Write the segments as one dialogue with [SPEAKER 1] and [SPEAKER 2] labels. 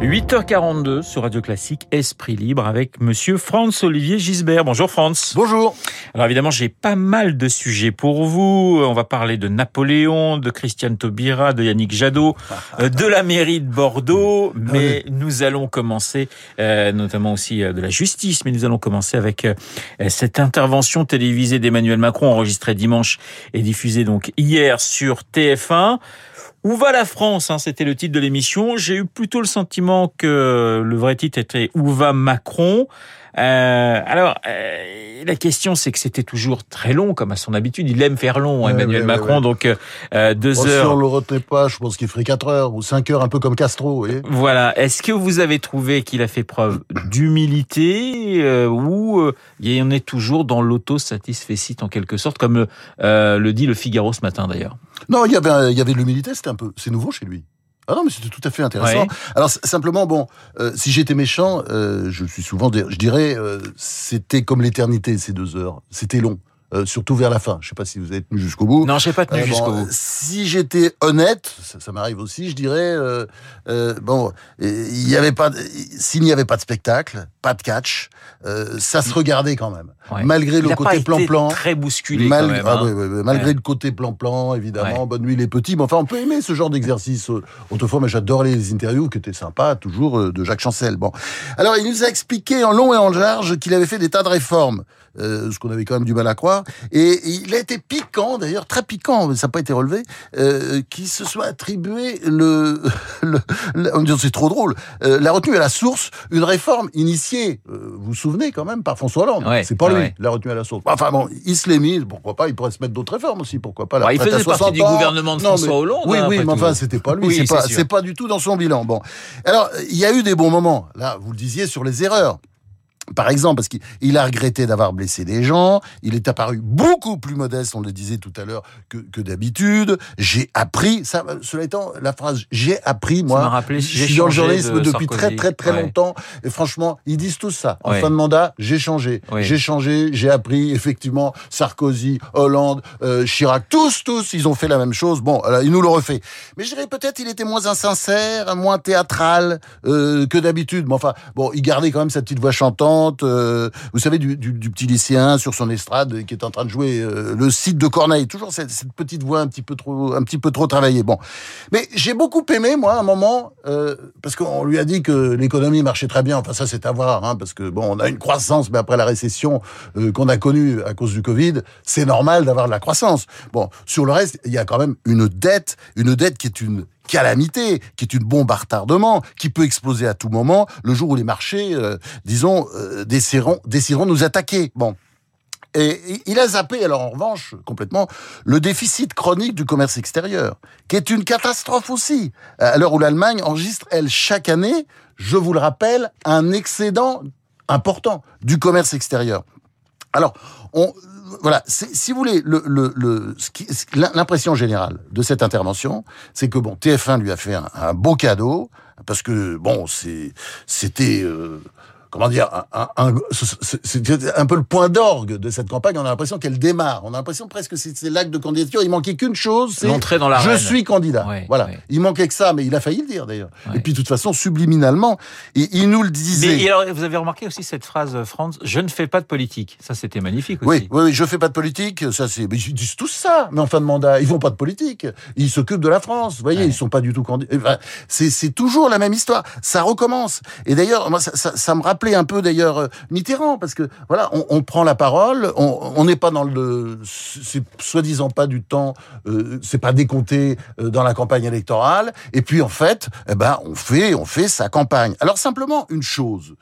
[SPEAKER 1] 8h42 sur Radio Classique, Esprit libre avec monsieur Franz Olivier Gisbert. Bonjour Franz.
[SPEAKER 2] Bonjour.
[SPEAKER 1] Alors évidemment, j'ai pas mal de sujets pour vous. On va parler de Napoléon, de Christiane Taubira, de Yannick Jadot, euh, de la mairie de Bordeaux, mais nous allons commencer euh, notamment aussi euh, de la justice, mais nous allons commencer avec cette intervention télévisée d'Emmanuel Macron enregistrée dimanche et diffusée donc hier sur TF1. Où va la France hein, C'était le titre de l'émission. J'ai eu plutôt le sentiment que le vrai titre était Où va Macron euh, alors, euh, la question, c'est que c'était toujours très long, comme à son habitude. Il aime faire long, Emmanuel Macron. Donc, euh, deux heures. Si
[SPEAKER 2] on le retenait pas, je pense qu'il ferait quatre heures ou cinq heures, un peu comme Castro.
[SPEAKER 1] Voilà. Est-ce que vous avez trouvé qu'il a fait preuve d'humilité ou il en est toujours dans l'auto-satisfecit en quelque sorte, comme le dit le Figaro ce matin d'ailleurs?
[SPEAKER 2] Non, il y avait, il y avait de l'humilité, c'était un peu, c'est nouveau chez lui. Ah non, mais c'était tout à fait intéressant. Alors simplement, bon, euh, si j'étais méchant, euh, je suis souvent, je dirais, euh, c'était comme l'éternité ces deux heures. C'était long. Euh, surtout vers la fin. Je sais pas si vous avez tenu jusqu'au bout.
[SPEAKER 1] Non, j'ai pas tenu euh, jusqu'au bout.
[SPEAKER 2] Si j'étais honnête, ça, m'arrive aussi, je dirais euh, euh bon, il y avait pas, s'il n'y avait pas de spectacle, pas de catch, ça se regardait quand même, malgré le côté plan-plan.
[SPEAKER 1] Très bousculé. quand même,
[SPEAKER 2] ah, hein. malgré le côté plan-plan, évidemment. Bonne nuit les petits. Mais enfin, on peut aimer ce genre d'exercice. Autrefois, mais j'adore les interviews qui étaient sympas, toujours de Jacques Chancel. Bon, alors il nous a expliqué en long et en large qu'il avait fait des tas de réformes. Euh, ce qu'on avait quand même du mal à croire. Et il a été piquant, d'ailleurs, très piquant, mais ça n'a pas été relevé, euh, qui se soit attribué le... le, le c'est trop drôle, euh, la retenue à la source, une réforme initiée, euh, vous vous souvenez quand même, par François Hollande. c'est pas lui, la retenue à la source. Enfin bon, il se l'est mis, pourquoi pas, il pourrait se mettre d'autres réformes aussi, pourquoi pas.
[SPEAKER 1] La il faisait partie du gouvernement de François Hollande.
[SPEAKER 2] Oui, hein, oui, mais enfin, c'était pas lui, c'est pas, pas du tout dans son bilan. Bon. Alors, il y a eu des bons moments, là, vous le disiez, sur les erreurs par exemple, parce qu'il a regretté d'avoir blessé des gens, il est apparu beaucoup plus modeste, on le disait tout à l'heure, que, que d'habitude. J'ai appris, ça, cela étant, la phrase j'ai appris, moi,
[SPEAKER 1] je
[SPEAKER 2] suis dans le journalisme depuis très très très longtemps, et franchement, ils disent tous ça. En fin de mandat, j'ai changé, j'ai changé, j'ai appris, effectivement, Sarkozy, Hollande, euh, Chirac, tous, tous, ils ont fait la même chose. Bon, alors, il nous le refait. Mais je dirais peut-être il était moins insincère, moins théâtral euh, que d'habitude. Mais enfin, bon, il gardait quand même sa petite voix chantante euh, vous savez, du, petit lycéen sur son estrade qui est en train de jouer euh, le site de Corneille. Toujours cette, petite voix un petit peu trop, un petit peu trop travaillée. Bon, mais j'ai beaucoup aimé moi un moment euh, parce qu'on lui a dit que l'économie marchait très bien. Enfin ça c'est à voir, hein, parce que bon, on a une croissance, mais après la récession qu'on a connue à cause du Covid, c'est normal d'avoir de la croissance. Bon, sur le reste, il y a quand même une dette, une dette qui est une calamité, qui est une bombe à retardement, qui peut exploser à tout moment, le jour où les marchés, euh, disons, euh, décideront, décideront nous attaquer. Bon. Et il a zappé, alors en revanche, complètement, le déficit chronique du commerce extérieur, qui est une catastrophe aussi, à l'heure où l'Allemagne enregistre, elle, chaque année, je vous le rappelle, un excédent important du commerce extérieur. Alors, on, voilà, si vous voulez, l'impression générale de cette intervention, c'est que bon, TF1 lui a fait un, beau cadeau parce que bon, c'était euh, comment dire, un, un, c'est un peu le point d'orgue de cette campagne. On a l'impression qu'elle démarre. On a l'impression presque que c'est l'acte de candidature. Il manquait qu'une chose, c'est
[SPEAKER 1] l'entrée dans la
[SPEAKER 2] je suis candidat. voilà. Il manquait que ça, mais il a failli le dire d'ailleurs. Et puis de toute façon, subliminalement, il, il nous le disait.
[SPEAKER 1] Mais alors, vous avez remarqué aussi cette phrase, Franz, je ne fais pas de politique. Ça, c'était magnifique aussi.
[SPEAKER 2] Oui, oui, oui, je fais pas de politique. Ça, c'est, ils disent tous ça. Mais en fin de mandat, ils font pas de politique. Ils s'occupent de la France. Vous voyez, ils sont pas du tout candidats. c'est, toujours la même histoire. Ça recommence. Et d'ailleurs, moi, ça, ça, ça me un peu d'ailleurs euh, Mitterrand, parce que voilà, on, prend la parole, on n'est pas dans le, c'est soi-disant pas du temps, euh, c'est pas décompté euh, dans la campagne électorale, et puis en fait, eh ben on fait, on fait sa campagne. Alors simplement une chose,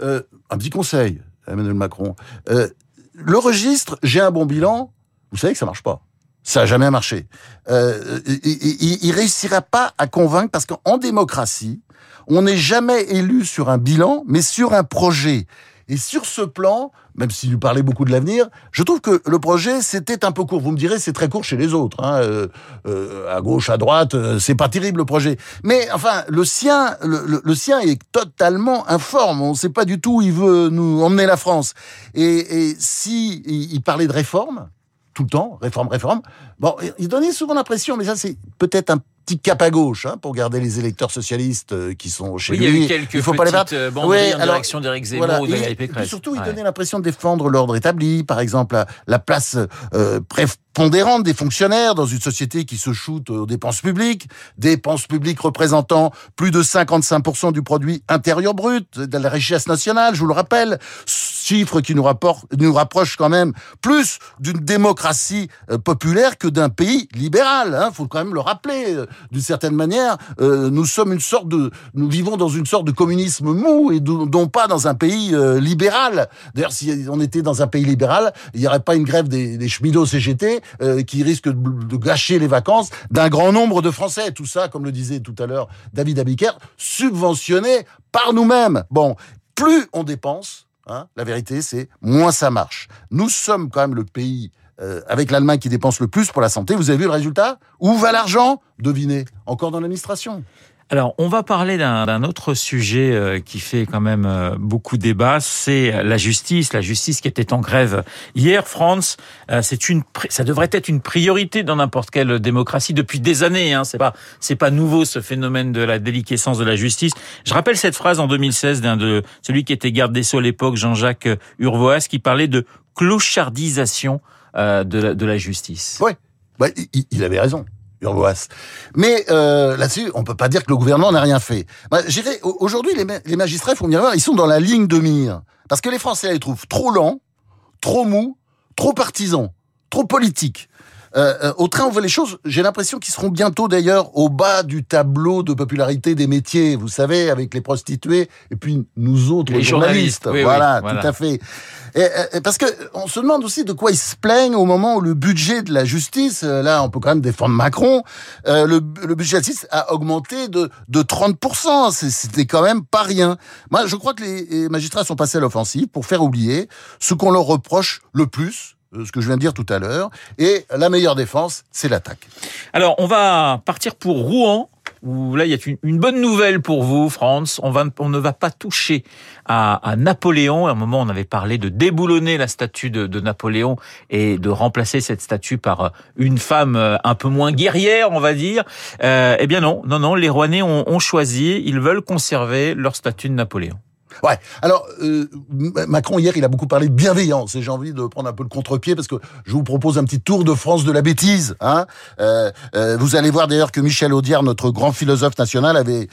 [SPEAKER 2] un petit conseil, Emmanuel Macron, le registre, j'ai un bon bilan, vous savez que ça marche pas. Ça n'a jamais marché. Euh, il, il, réussira pas à convaincre parce qu'en démocratie, on n'est jamais élu sur un bilan, mais sur un projet. Et sur ce plan, même s'il lui parlait beaucoup de l'avenir, je trouve que le projet c'était un peu court. Vous me direz c'est très court chez les autres, hein. euh, euh, à gauche, à droite, euh, c'est pas terrible le projet. Mais enfin le sien, le, sien est totalement informe. On ne sait pas du tout où il veut nous emmener la France. Et, et si il parlait de réforme, tout le temps, réforme, réforme. Bon, il donnait souvent l'impression, mais ça c'est peut-être un petit cap à gauche hein, pour garder les électeurs socialistes euh, qui sont chez lui.
[SPEAKER 1] Il y a eu quelques il faut pas les battre. Euh, oui, en direction d'Éric Zemmour voilà, ou de Pécresse.
[SPEAKER 2] surtout, il donnait l'impression de défendre l'ordre établi. Par exemple, la, la place euh, prépondérante des fonctionnaires dans une société qui se shoot aux dépenses publiques, dépenses publiques représentant plus de 55% du produit intérieur brut, de la richesse nationale, je vous le rappelle, chiffre qui nous, rapporte, nous rapproche quand même plus d'une démocratie euh, populaire que d'un pays libéral. Hein, faut quand même le rappeler. Euh, d'une certaine manière, euh, nous sommes une sorte de, nous vivons dans une sorte de communisme mou et non pas dans un pays libéral. D'ailleurs, si on était dans un pays libéral, il n'y aurait pas une grève des, des cheminots CGT qui risque de, gâcher les vacances d'un grand nombre de Français. Tout ça, comme le disait tout à l'heure David Abiker, subventionné par nous-mêmes. Bon, plus on dépense, hein, la vérité, c'est moins ça marche. Nous sommes quand même le pays euh, avec l'Allemagne qui dépense le plus pour la santé. Vous avez vu le résultat? Où va l'argent? Devinez, encore dans l'administration.
[SPEAKER 1] Alors, on va parler d'un autre sujet euh, qui fait quand même euh, beaucoup débat, c'est la justice, la justice qui était en grève hier. France, euh, c'est une, ça devrait être une priorité dans n'importe quelle démocratie depuis des années. Hein. C'est pas, c'est pas nouveau ce phénomène de la déliquescence de la justice. Je rappelle cette phrase en 2016 d'un de celui qui était garde des sceaux à l'époque, Jean-Jacques Urvoas, qui parlait de clochardisation de, la, justice.
[SPEAKER 2] Oui, bah, il avait raison. Mais euh, là-dessus, on peut pas dire que le gouvernement n'a rien fait. Aujourd'hui, les, les, magistrats, faut bien voir, ils sont dans la ligne de mire. Parce que les Français les trouvent trop lents, trop mous, trop partisans, trop politiques. Euh, euh, au train, on voit les choses. J'ai l'impression qu'ils seront bientôt d'ailleurs au bas du tableau de popularité des métiers. Vous savez, avec les prostituées et puis nous autres les journalistes. voilà, tout à fait. Et, parce que on se demande aussi de quoi ils se plaignent au moment où le budget de la justice, euh, là, on peut quand même défendre Macron, euh, le, le, budget de la justice a augmenté de, de 30%. C'était quand même pas rien. Moi, je crois que les magistrats sont passés à l'offensive pour faire oublier ce qu'on leur reproche le plus, euh, ce que je viens de dire tout à l'heure. Et la meilleure défense, c'est l'attaque.
[SPEAKER 1] Alors, on va partir pour Rouen. Où là, il y a une, bonne nouvelle pour vous, France. On, va, on ne va pas toucher à, à, Napoléon. À un moment, on avait parlé de déboulonner la statue de, de, Napoléon et de remplacer cette statue par euh, une femme euh, un peu moins guerrière, on va dire. Euh, eh bien non, non, non. Les Rouennais ont, ont choisi. Ils veulent conserver leur statue de Napoléon.
[SPEAKER 2] Ouais. Alors euh, Macron hier, il a beaucoup parlé de bienveillance et j'ai envie de prendre un peu le contre-pied parce que je vous propose un petit tour de France de la bêtise. Hein euh, euh, vous allez voir d'ailleurs que Michel Audiard, notre grand philosophe national, avait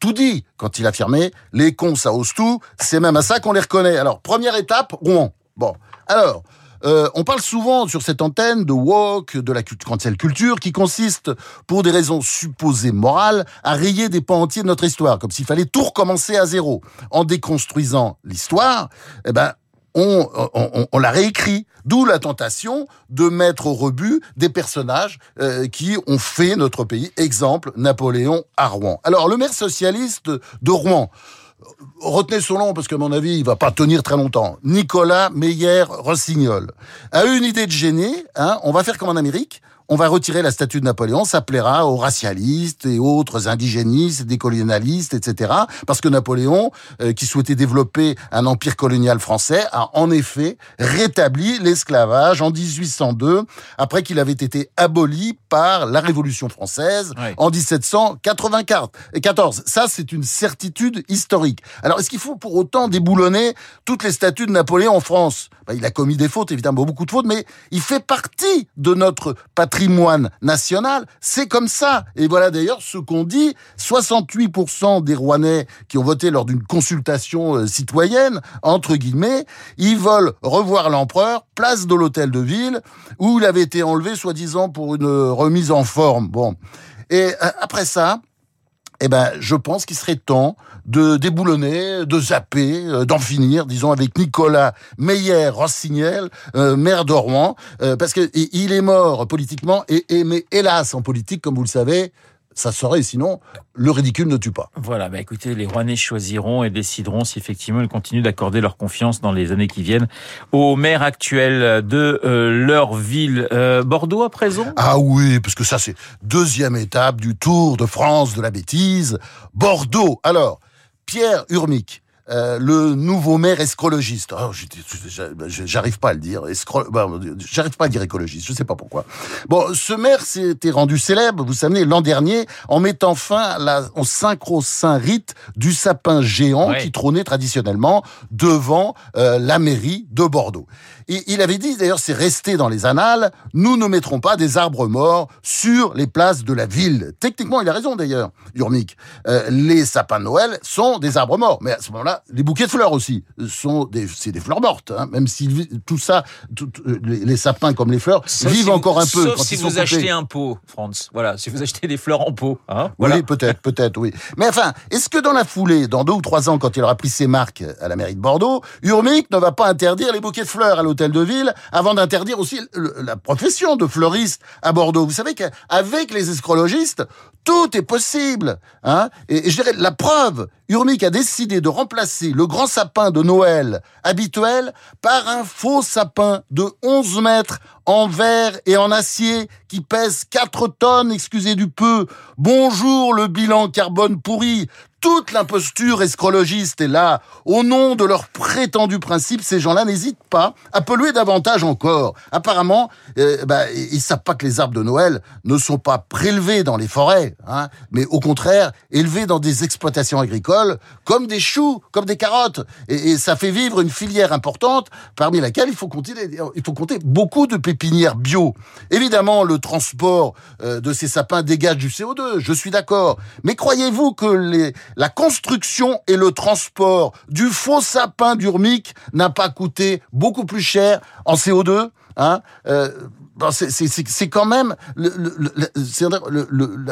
[SPEAKER 2] tout, dit quand il affirmait les cons ça ose tout. C'est même à ça qu'on les reconnaît. Alors première étape, Rouen. Bon. Alors. Euh, on parle souvent sur cette antenne de woke, de la cancel culture, qui consiste, pour des raisons supposées morales, à rayer des pans entiers de notre histoire, comme s'il fallait tout recommencer à zéro. En déconstruisant l'histoire, eh ben, on, la réécrit. D'où la tentation de mettre au rebut des personnages euh, qui ont fait notre pays. Exemple, Napoléon à Rouen. Alors, le maire socialiste de Rouen, retenez son nom parce qu'à mon avis, il va pas tenir très longtemps. Nicolas Meyer-Rossignol a eu une idée de génie. Hein, on va faire comme en Amérique on va retirer la statue de Napoléon, ça plaira aux racialistes et autres indigénistes, décolonialistes, etc. Parce que Napoléon, euh, qui souhaitait développer un empire colonial français, a en effet rétabli l'esclavage en 1802, après qu'il avait été aboli par la Révolution française en 1794. Ça, c'est une certitude historique. Alors, est-ce qu'il faut pour autant déboulonner toutes les statues de Napoléon en France? Ben, Il a commis des fautes, évidemment, beaucoup de fautes, mais il fait partie de notre patrimoine patrimoine national. C'est comme ça. Et voilà d'ailleurs ce qu'on dit. 68% des Rouennais qui ont voté lors d'une consultation euh, citoyenne, entre guillemets, ils veulent revoir l'empereur, place de l'hôtel de ville, où il avait été enlevé soi-disant pour une remise en forme. Bon. Et euh, après ça, eh ben, je pense qu'il serait temps de déboulonner, de zapper, euh, d'en finir, disons, avec Nicolas Meyer-Rossignel, euh, maire de Rouen, euh, parce que il est mort politiquement, et, mais hélas, en politique, comme vous le savez, ça serait, sinon, le ridicule ne tue pas.
[SPEAKER 1] Voilà, bah écoutez, les Rouennais choisiront et décideront si effectivement ils continuent d'accorder leur confiance dans les années qui viennent au maire actuel de euh, leur ville. Euh, Bordeaux à présent?
[SPEAKER 2] Ah oui, parce que ça c'est deuxième étape du Tour de France de la bêtise. Bordeaux. Alors, Pierre Urmic, euh, le nouveau maire escrologiste. Oh, j'arrive pas à le dire. Bah, j'arrive pas à dire écologiste. Je sais pas pourquoi. Bon, ce maire s'était rendu célèbre, vous savez, l'an dernier, en mettant fin au synchro-saint rite du sapin géant qui trônait traditionnellement devant euh, la mairie de Bordeaux. Et il avait dit, d'ailleurs, c'est resté dans les annales, nous ne mettrons pas des arbres morts sur les places de la ville. Techniquement, il a raison d'ailleurs, Urmic. Euh, les sapins de Noël sont des arbres morts. Mais à ce moment-là, les bouquets de fleurs aussi sont des, c'est des fleurs mortes. Hein, même si tout ça, les, sapins comme les fleurs vivent encore un peu.
[SPEAKER 1] Sauf si vous achetez un pot, Franz. Voilà, si vous achetez des fleurs en pot. Hein,
[SPEAKER 2] voilà. Oui, peut-être, peut-être, oui. Mais enfin, est-ce que dans la foulée, dans deux ou trois ans, quand il aura pris ses marques à la mairie de Bordeaux, Urmic ne va pas interdire les bouquets de fleurs à l'hôtel de ville avant d'interdire aussi la profession de fleuriste à Bordeaux? Vous savez qu'avec les escrologistes, tout est possible. Hein et, je dirais, la preuve, Urmic a décidé de remplacer le grand sapin de Noël habituel par un faux sapin de 11 mètres en verre et en acier qui pèse 4 tonnes, excusez du peu. Bonjour le bilan carbone pourri. Toute l'imposture escrologiste est là. Au nom de leurs prétendus principes, ces gens-là n'hésitent pas à polluer davantage encore. Apparemment, euh, bah, ils savent pas que les arbres de Noël ne sont pas prélevés dans les forêts, hein, mais au contraire élevés dans des exploitations agricoles, comme des choux, comme des carottes. Et, ça fait vivre une filière importante, parmi laquelle il faut compter, il faut compter beaucoup de pépinières bio. Évidemment, le transport euh, de ces sapins dégage du CO2, je suis d'accord. Mais croyez-vous que les la construction et le transport du faux sapin d'Urmic n'a pas coûté beaucoup plus cher en CO2 hein euh, c'est quand même le,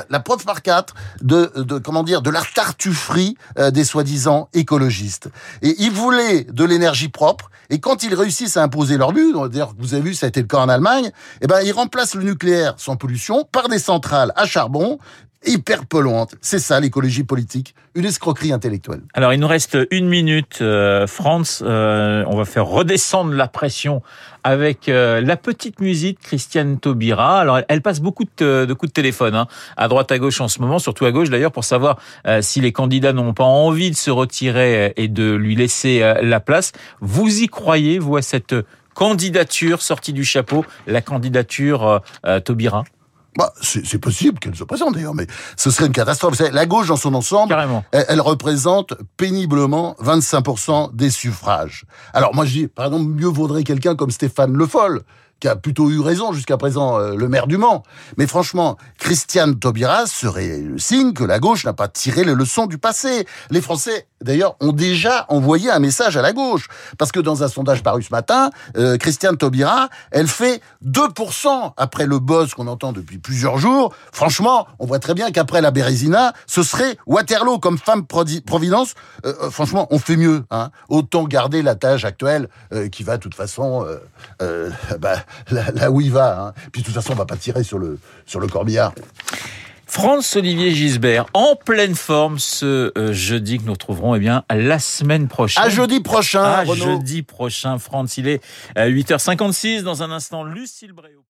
[SPEAKER 2] la preuve par quatre de, de, comment dire de la tartufferie euh, des soi-disant écologistes. Et ils voulaient de l'énergie propre. Et quand ils réussissent à imposer leur but, d'ailleurs vous avez vu ça a été le cas en Allemagne, eh ben ils remplacent le nucléaire sans pollution par des centrales à charbon hyper polluante. C'est ça l'écologie politique, une escroquerie intellectuelle.
[SPEAKER 1] Alors il nous reste une minute, euh, France. Euh, on va faire redescendre la pression avec euh, la petite musique Christiane Taubira. Alors elle, passe beaucoup de, coups de téléphone hein, à droite à gauche en ce moment, surtout à gauche d'ailleurs, pour savoir si les candidats n'ont pas envie de se retirer et de lui laisser la place. Vous y croyez, vous, à cette candidature sortie du chapeau, la candidature Taubira?
[SPEAKER 2] Bah, c'est possible qu'elle se présente d'ailleurs, mais ce serait une catastrophe. La gauche dans son ensemble, Elle, représente péniblement 25% des suffrages. Alors moi je dis, par exemple, mieux vaudrait quelqu'un comme Stéphane Le Foll, qui a plutôt eu raison jusqu'à présent, euh, le maire du Mans. Mais franchement, Christiane Taubira serait le signe que la gauche n'a pas tiré les leçons du passé. Les Français, d'ailleurs, ont déjà envoyé un message à la gauche. Parce que dans un sondage paru ce matin, euh, Christiane Taubira, elle fait 2% après le buzz qu'on entend depuis plusieurs jours. Franchement, on voit très bien qu'après la Bérésina, ce serait Waterloo comme femme providence. Euh, euh, franchement, on fait mieux. Hein. Autant garder la tâche actuelle qui va de toute façon... Bah, là, où il va. Hein. Puis de toute façon, on va pas tirer sur le, sur le corbillard.
[SPEAKER 1] France-Olivier Gisbert, en pleine forme ce euh, jeudi que nous retrouverons eh bien, la semaine prochaine.
[SPEAKER 2] À jeudi prochain,
[SPEAKER 1] À jeudi prochain, France. Il est à 8h56. Dans un instant, Lucille Bréau.